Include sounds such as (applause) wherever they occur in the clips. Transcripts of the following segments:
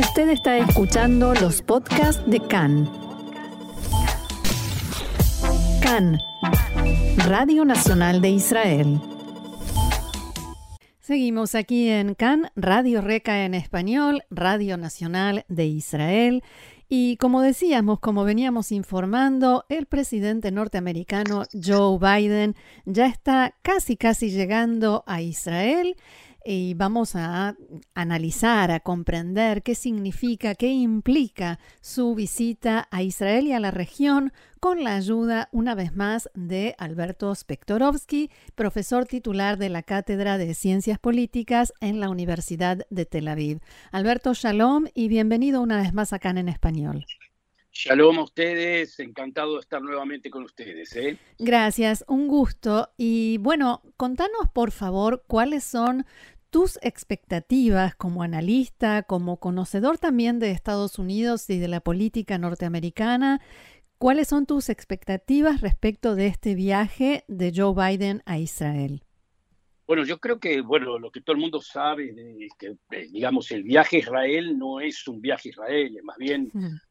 Usted está escuchando los podcasts de CAN. CAN, Radio Nacional de Israel. Seguimos aquí en CAN, Radio Reca en español, Radio Nacional de Israel. Y como decíamos, como veníamos informando, el presidente norteamericano Joe Biden ya está casi, casi llegando a Israel y vamos a analizar, a comprender qué significa, qué implica su visita a Israel y a la región con la ayuda, una vez más, de Alberto Spektorovsky, profesor titular de la Cátedra de Ciencias Políticas en la Universidad de Tel Aviv. Alberto, shalom y bienvenido una vez más acá en Español. Shalom a ustedes, encantado de estar nuevamente con ustedes. ¿eh? Gracias, un gusto. Y bueno, contanos por favor cuáles son tus expectativas como analista, como conocedor también de Estados Unidos y de la política norteamericana. ¿Cuáles son tus expectativas respecto de este viaje de Joe Biden a Israel? Bueno, yo creo que, bueno, lo que todo el mundo sabe es que, eh, digamos, el viaje a Israel no es un viaje a Israel, es más bien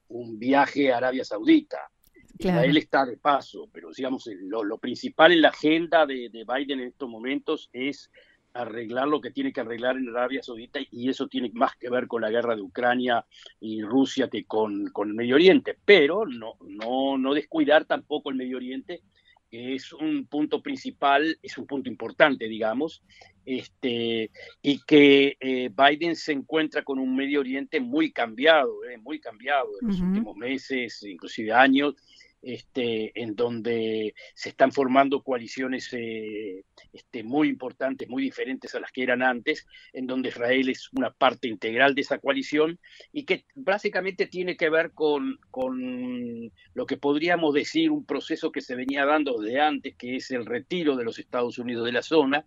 un viaje a Arabia Saudita. Israel está de paso, pero digamos, lo, principal en la agenda de, Biden en estos momentos es arreglar lo que tiene que arreglar en Arabia Saudita y eso tiene más que ver con la guerra de Ucrania y Rusia que con, con el Medio Oriente, pero no, no, no descuidar tampoco el Medio Oriente es un punto principal, es un punto importante, digamos, este, y que eh, Biden se encuentra con un Medio Oriente muy cambiado, eh, muy cambiado en los últimos meses, inclusive años, este, en donde se están formando coaliciones eh, este, muy importantes, muy diferentes a las que eran antes, en donde Israel es una parte integral de esa coalición y que básicamente tiene que ver con, con lo que podríamos decir un proceso que se venía dando desde antes, que es el retiro de los Estados Unidos de la zona,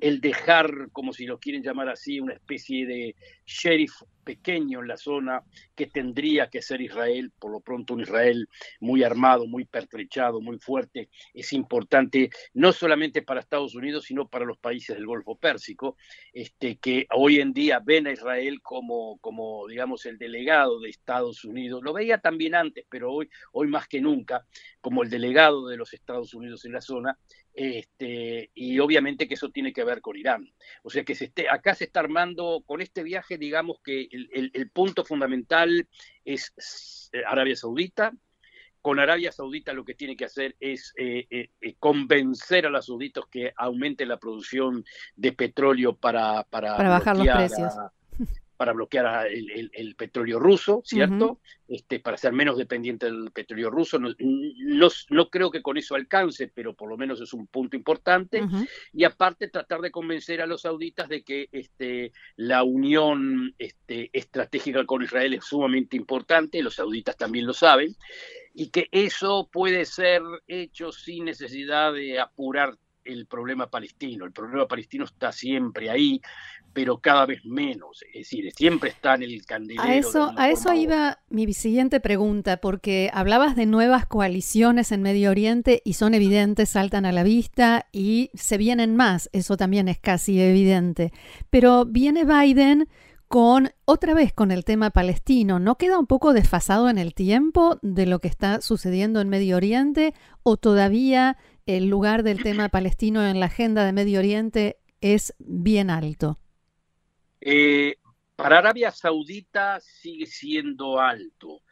el dejar, como si lo quieren llamar así, una especie de sheriff pequeño en la zona que tendría que ser Israel, por lo pronto un Israel muy armado, muy pertrechado, muy fuerte, es importante no solamente para Estados Unidos, sino para los países del Golfo Pérsico, este, que hoy en día ven a Israel como, como, digamos, el delegado de Estados Unidos. Lo veía también antes, pero hoy, hoy más que nunca, como el delegado de los Estados Unidos en la zona, este, y obviamente que eso tiene que ver con Irán. O sea que se esté, acá se está armando, con este viaje, digamos que el, punto fundamental es eh, Arabia Saudita. Con Arabia Saudita lo que tiene que hacer es eh, eh, convencer a los sauditos que aumente la producción de petróleo para, para, bajar los precios (laughs) para bloquear el, petróleo ruso, ¿cierto? este, para ser menos dependiente del petróleo ruso. No, no, creo que con eso alcance, pero por lo menos es un punto importante. Y aparte tratar de convencer a los sauditas de que este, la unión este, estratégica con Israel es sumamente importante, los sauditas también lo saben, y que eso puede ser hecho sin necesidad de apurar el problema palestino. El problema palestino está siempre ahí, pero cada vez menos. Es decir, siempre está en el candelero. A eso, a eso iba mi siguiente pregunta, porque hablabas de nuevas coaliciones en Medio Oriente y son evidentes, saltan a la vista y se vienen más. Eso también es casi evidente. Pero viene Biden con otra vez con el tema palestino. ¿No queda un poco desfasado en el tiempo de lo que está sucediendo en Medio Oriente o todavía el lugar del tema palestino en la agenda de Medio Oriente es bien alto? Eh, para Arabia Saudita sigue siendo alto.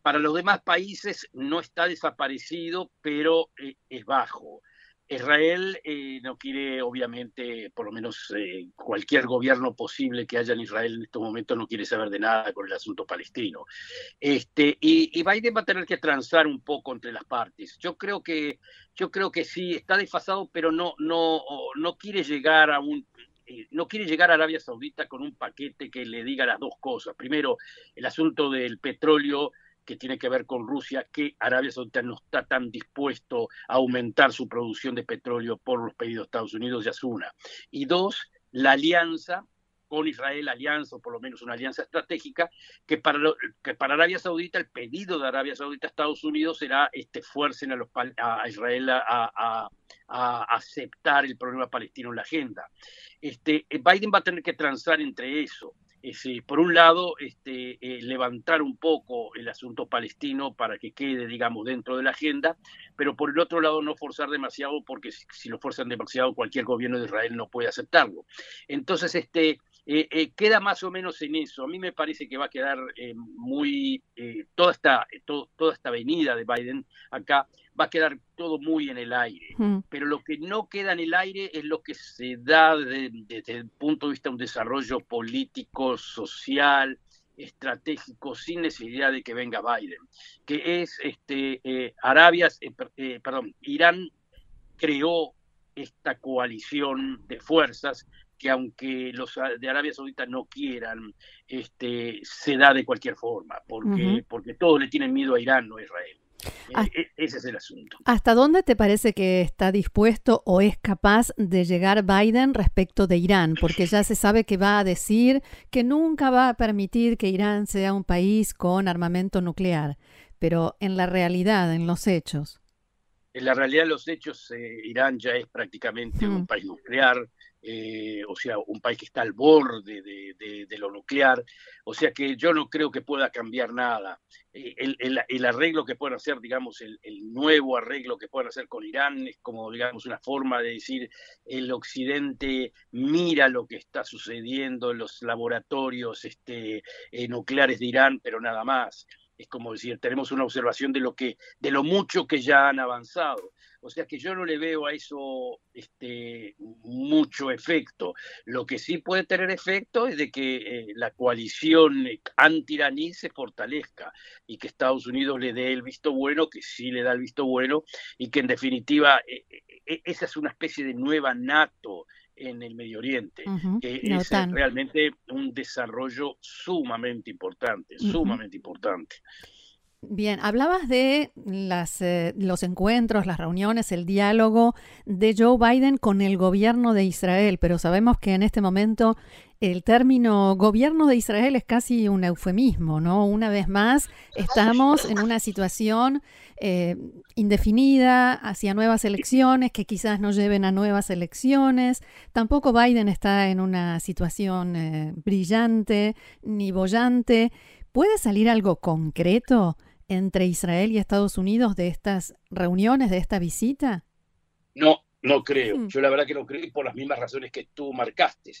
Para los demás países no está desaparecido, pero eh, es bajo. Israel eh, no quiere, obviamente, por lo menos cualquier gobierno posible que haya en Israel en estos momentos no quiere saber de nada con el asunto palestino. Este, y, y, Biden va a tener que transar un poco entre las partes. Yo creo que, yo creo que sí, está desfasado, pero no, no, no quiere llegar a un eh, no quiere llegar a Arabia Saudita con un paquete que le diga las dos cosas. Primero, el asunto del petróleo que tiene que ver con Rusia, que Arabia Saudita no está tan dispuesto a aumentar su producción de petróleo por los pedidos de Estados Unidos, ya es una. Y dos, la alianza con Israel, alianza, o por lo menos una alianza estratégica, que para, que para Arabia Saudita, el pedido de Arabia Saudita a Estados Unidos será este, fuercen a, los, a Israel a, aceptar el problema palestino en la agenda. Este, Biden va a tener que transar entre eso por un lado, este, eh, levantar un poco el asunto palestino para que quede, digamos, dentro de la agenda, pero por el otro lado no forzar demasiado, porque si, lo fuerzan demasiado, cualquier gobierno de Israel no puede aceptarlo. Entonces, este, eh, eh, queda más o menos en eso. A mí me parece que va a quedar muy, toda, esta, toda esta venida de Biden acá va a quedar todo muy en el aire. Mm. Pero lo que no queda en el aire es lo que se da desde el punto de vista de un desarrollo político, social, estratégico, sin necesidad de que venga Biden, que es este, eh, Arabia, eh, eh, perdón, Irán creó esta coalición de fuerzas que aunque los de Arabia Saudita no quieran, este, se da de cualquier forma, porque, porque todos le tienen miedo a Irán, no a Israel. E, e, ese es el asunto. ¿Hasta dónde te parece que está dispuesto o es capaz de llegar Biden respecto de Irán? Porque ya se sabe que va a decir que nunca va a permitir que Irán sea un país con armamento nuclear. Pero en la realidad, en los hechos. En la realidad, los hechos, eh, Irán ya es prácticamente un país nuclear. Eh, o sea, un país que está al borde de, lo nuclear, o sea que yo no creo que pueda cambiar nada. Eh, el, arreglo que puedan hacer, digamos, el, nuevo arreglo que puedan hacer con Irán es como, digamos, una forma de decir, el occidente mira lo que está sucediendo en los laboratorios este, eh, nucleares de Irán, pero nada más es como decir, tenemos una observación de lo que, de lo mucho que ya han avanzado. O sea que yo no le veo a eso este, mucho efecto. Lo que sí puede tener efecto es de que eh, la coalición anti-iraní se fortalezca y que Estados Unidos le dé el visto bueno, que sí le da el visto bueno, y que en definitiva eh, eh, esa es una especie de nueva NATO en el Medio Oriente, que es realmente un desarrollo sumamente importante, sumamente importante. Bien, hablabas de las, eh, los encuentros, las reuniones, el diálogo de Joe Biden con el gobierno de Israel, pero sabemos que en este momento el término gobierno de Israel es casi un eufemismo, ¿no? Una vez más, estamos en una situación eh, indefinida hacia nuevas elecciones que quizás no lleven a nuevas elecciones. Tampoco Biden está en una situación eh, brillante ni bollante. ¿Puede salir algo concreto? Entre Israel y Estados Unidos de estas reuniones, de esta visita? No, no creo. Hmm. Yo la verdad que no creo por las mismas razones que tú marcaste.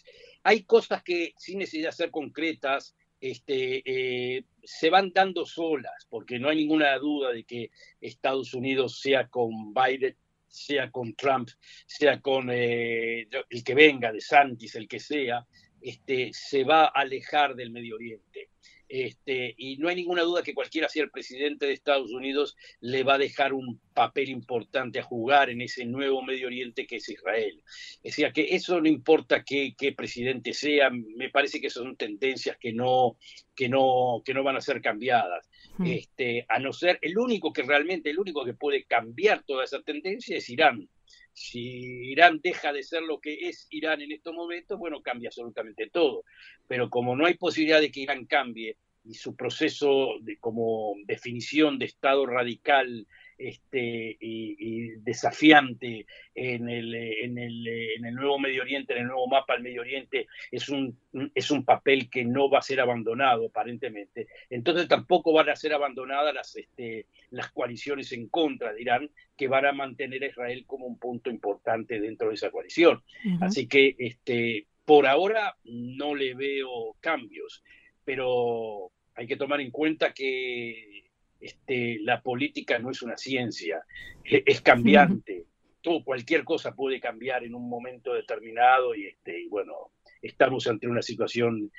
Hay cosas que sin necesidad de ser concretas este, eh, se van dando solas, porque no hay ninguna duda de que Estados Unidos, sea con Biden, sea con Trump, sea con eh, el que venga, de Santis, el que sea, este, se va a alejar del Medio Oriente. Este, y no hay ninguna duda que cualquiera sea el presidente de Estados Unidos le va a dejar un papel importante a jugar en ese nuevo Medio Oriente que es Israel. O sea que eso no importa qué, presidente sea, me parece que son tendencias que no, que no, que no van a ser cambiadas. Hmm. Este, a no ser, el único que realmente, el único que puede cambiar toda esa tendencia es Irán. Si Irán deja de ser lo que es Irán en estos momentos, bueno, cambia absolutamente todo. Pero como no hay posibilidad de que Irán cambie y su proceso de, como definición de Estado radical este, y, desafiante en el, en, el, en el nuevo Medio Oriente, en el nuevo mapa del Medio Oriente, es un, es un papel que no va a ser abandonado aparentemente. Entonces tampoco van a ser abandonadas las, este, las coaliciones en contra de Irán, que van a mantener a Israel como un punto importante dentro de esa coalición. Así que este, por ahora no le veo cambios, pero hay que tomar en cuenta que este, la política no es una ciencia, e, es, cambiante. Todo, cualquier cosa puede cambiar en un momento determinado y, este, bueno, estamos ante una situación,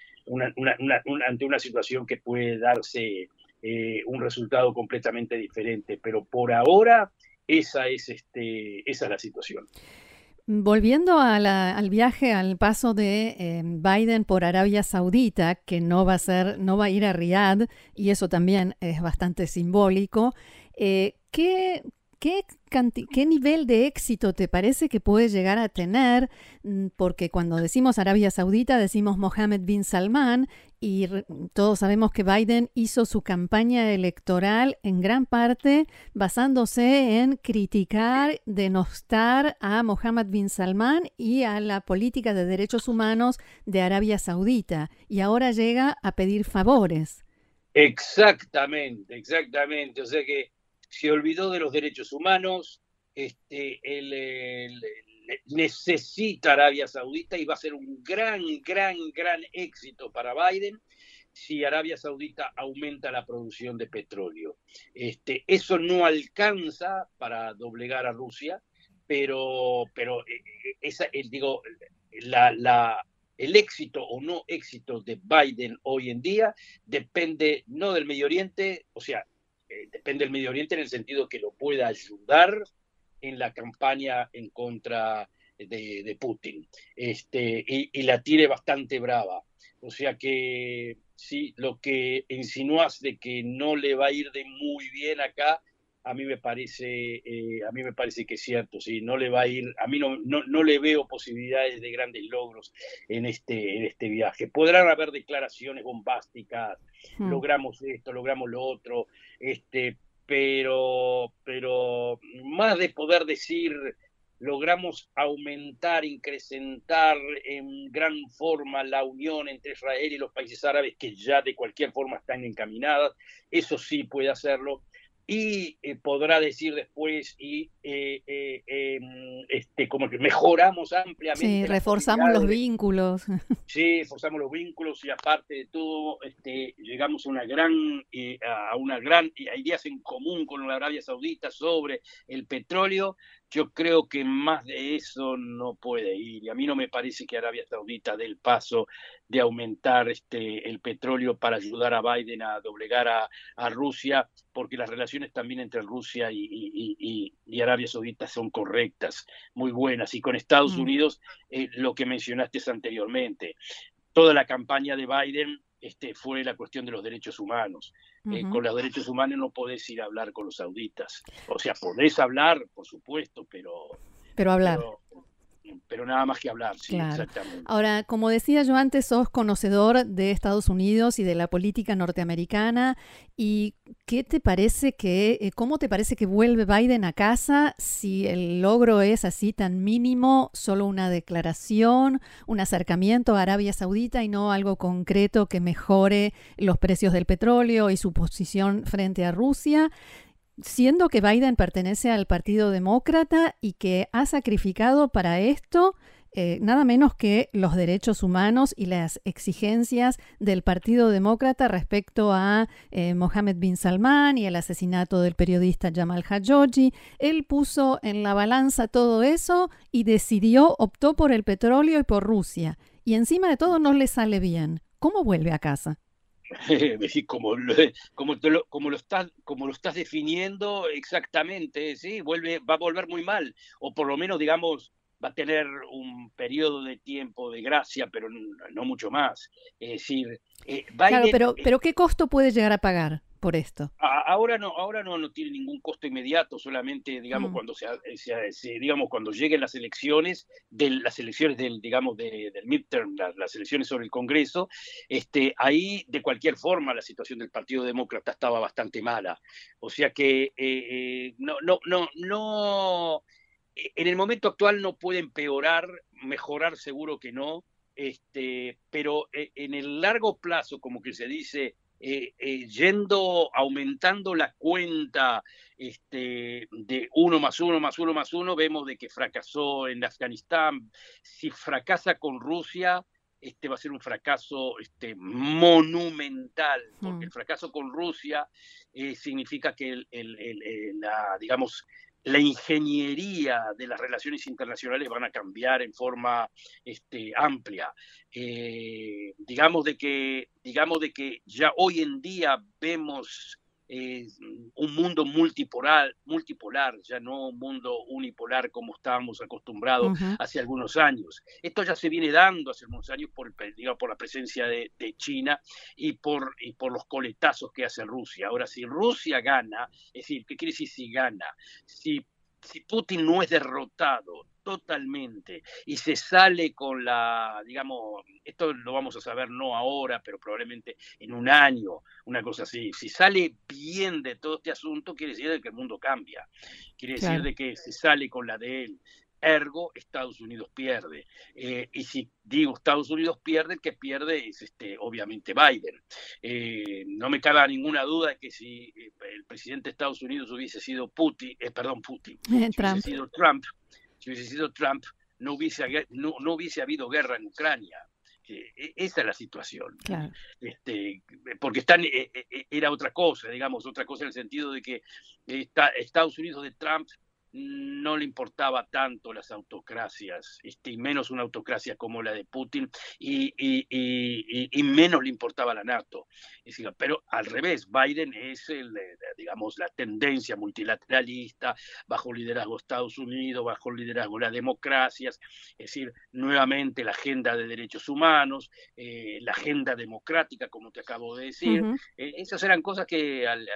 ante una situación que puede darse eh, un resultado completamente diferente. Pero por ahora esa es, este, esa es la situación. Volviendo al viaje, al paso de em, Biden por Arabia Saudita, que no va a ser, no va a ir a Riyadh, y eso también es bastante simbólico. Eh, ¿qué, ¿qué, ¿qué nivel de éxito te parece que puede llegar a tener? Mm, porque cuando decimos Arabia Saudita decimos Mohammed bin Salman y todos sabemos que Biden hizo su campaña electoral en gran parte basándose en criticar, denostar a Mohammed bin Salman y a la política de derechos humanos de Arabia Saudita. Y ahora llega a pedir favores. Exactamente, exactamente. O sea que se olvidó de los derechos humanos, este, necesita Arabia Saudita y va a ser un gran, gran, gran éxito para Biden si Arabia Saudita aumenta la producción de petróleo. Este, eso no alcanza para doblegar a Rusia, pero, pero eh, eh, el, digo, el éxito o no éxito de Biden hoy en día depende no del Medio Oriente, o sea, eh, depende del Medio Oriente en el sentido que lo pueda ayudar en la campaña en contra de, Putin. Este, y, la tiene bastante brava. O sea que sí, lo que insinúas de que no le va a ir de muy bien acá, a mí me parece, eh, a mí me parece que es cierto, sí, no le va a ir, a mí no, no, le veo posibilidades de grandes logros en este, en este viaje. Podrán haber declaraciones bombásticas, hmm. logramos esto, logramos lo otro, este, pero, pero más de poder decir logramos aumentar, incrementar en gran forma la unión entre Israel y los países árabes que ya de cualquier forma están encaminadas, eso sí puede hacerlo, y eh, podrá decir después y eh, eh, em, este como que mejoramos ampliamente sí reforzamos los vínculos. (laughs) Sí reforzamos los vínculos y aparte de todo este llegamos a una gran a una gran ideas en común con la Arabia Saudita sobre el petróleo yo creo que más de eso no puede ir y a mí no me parece que Arabia Saudita dé el paso de aumentar este, el petróleo para ayudar a Biden a doblegar a, Rusia, porque las relaciones también entre Rusia y, Arabia Saudita son correctas, muy buenas. Y con Estados mm. Unidos, eh, lo que mencionaste anteriormente, toda la campaña de Biden este, fue la cuestión de los derechos humanos. Eh, con los derechos humanos no podés ir a hablar con los sauditas. O sea, podés hablar, por supuesto, pero... Pero hablar pero nada más que hablar, sí, exactamente. Ahora, como decía yo antes, sos conocedor de Estados Unidos y de la política norteamericana. ¿Y qué te parece que, eh, cómo te parece que vuelve Biden a casa si el logro es así tan mínimo, solo una declaración, un acercamiento a Arabia Saudita y no algo concreto que mejore los precios del petróleo y su posición frente a Rusia? Siendo que Biden pertenece al Partido Demócrata y que ha sacrificado para esto eh, nada menos que los derechos humanos y las exigencias del Partido Demócrata respecto a eh, Mohammed bin Salman y el asesinato del periodista Jamal Khashoggi. Él puso en la balanza todo eso y decidió, optó por el petróleo y por Rusia. Y encima de todo no le sale bien. ¿Cómo vuelve a casa? (laughs) como, como, lo, como, lo estás, como lo estás definiendo exactamente, ¿sí? Vuelve, va a volver muy mal, o por lo menos, digamos, va a tener un periodo de tiempo de gracia, pero no, mucho más. Es decir, eh, claro, pero, pero ¿qué costo puede llegar a pagar? Por esto? Ahora no, ahora no, no tiene ningún costo inmediato, solamente digamos mm. cuando se, digamos cuando lleguen las elecciones, de las elecciones del digamos del midterm, las, elecciones sobre el Congreso, este, ahí de cualquier forma la situación del Partido Demócrata estaba bastante mala, o sea que eh, eh, no, no, no, no, en el momento actual no puede empeorar, mejorar seguro que no, este, pero eh, en el largo plazo, como que se dice eh, eh, yendo, aumentando la cuenta este, de uno más uno más uno más uno, vemos de que fracasó en Afganistán. Si fracasa con Rusia, este va a ser un fracaso este, monumental, porque mm. el fracaso con Rusia eh, significa que el, la, digamos, la ingeniería de las relaciones internacionales van a cambiar en forma este, amplia. Eh, digamos, de que, digamos de que ya hoy en día vemos un mundo multipolar, multipolar, ya no un mundo unipolar como estábamos acostumbrados hace algunos años. Esto ya se viene dando hace algunos años por, por la presencia de, China y por, y por los coletazos que hace Rusia. Ahora, si Rusia gana, es decir, ¿qué quiere decir si gana? Si si Putin no es derrotado totalmente y se sale con la, digamos, esto lo vamos a saber no ahora, pero probablemente en un año, una cosa así, si sale bien de todo este asunto, quiere decir que el mundo cambia, quiere decir de que se sale con la de él. Ergo, Estados Unidos pierde. Eh, y si digo Estados Unidos pierde, el que pierde es este, obviamente Biden. Eh, no me cabe ninguna duda de que si eh, el presidente de Estados Unidos hubiese sido Putin, perdón, Putin, (laughs) hubiese sido Trump, si hubiese sido Trump, no hubiese, no, hubiese habido guerra en Ucrania. E, esa es la situación. Este, porque están, era otra cosa, digamos, otra cosa en el sentido de que está, Estados Unidos de Trump no le importaba tanto las autocracias, este, y menos una autocracia como la de Putin, y, y, menos le importaba la NATO. pero al revés, Biden es, el, eh, digamos, la tendencia multilateralista, bajo liderazgo de Estados Unidos, bajo liderazgo de las democracias, es decir, nuevamente la agenda de derechos humanos, eh, la agenda democrática, como te acabo de decir. Eh, esas eran cosas que al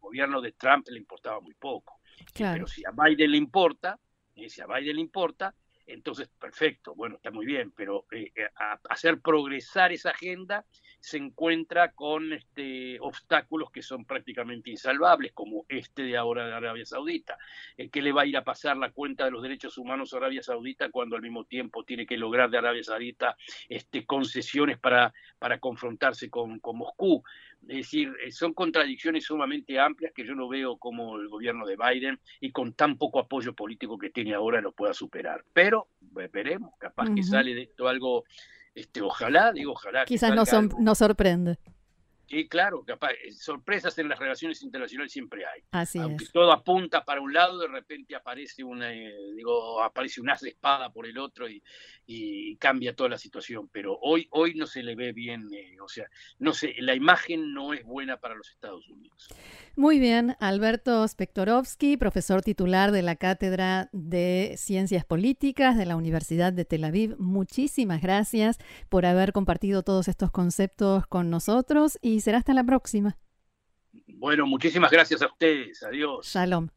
gobierno de Trump le importaba muy poco. Pero si a Biden le importa, eh, si a Biden le importa, entonces perfecto, bueno, está muy bien, pero eh, eh, hacer progresar esa agenda se encuentra con este, obstáculos que son prácticamente insalvables, como este de ahora de Arabia Saudita. ¿Qué le va a ir a pasar la cuenta de los derechos humanos a Arabia Saudita cuando al mismo tiempo tiene que lograr de Arabia Saudita este, concesiones para, para confrontarse con, con Moscú? Es decir, eh, son contradicciones sumamente amplias que yo no veo como el gobierno de Biden y con tan poco apoyo político que tiene ahora lo pueda superar. Pero veremos, capaz que sale de esto algo, este, ojalá, digo ojalá. Quizás nos, nos sorprende. Sí, claro, capaz, eh, sorpresas en las relaciones internacionales siempre hay. Así Aunque todo apunta para un lado, de repente aparece una, eh, digo, aparece un as de espada por el otro y, cambia toda la situación. Pero hoy, hoy no se le ve bien, eh, o sea, no sé, la imagen no es buena para los Estados Unidos. Muy bien, Alberto Spektorovsky, profesor titular de la Cátedra de Ciencias Políticas de la Universidad de Tel Aviv. Muchísimas gracias por haber compartido todos estos conceptos con nosotros y será hasta la próxima. Bueno, muchísimas gracias a ustedes. Adiós. Shalom.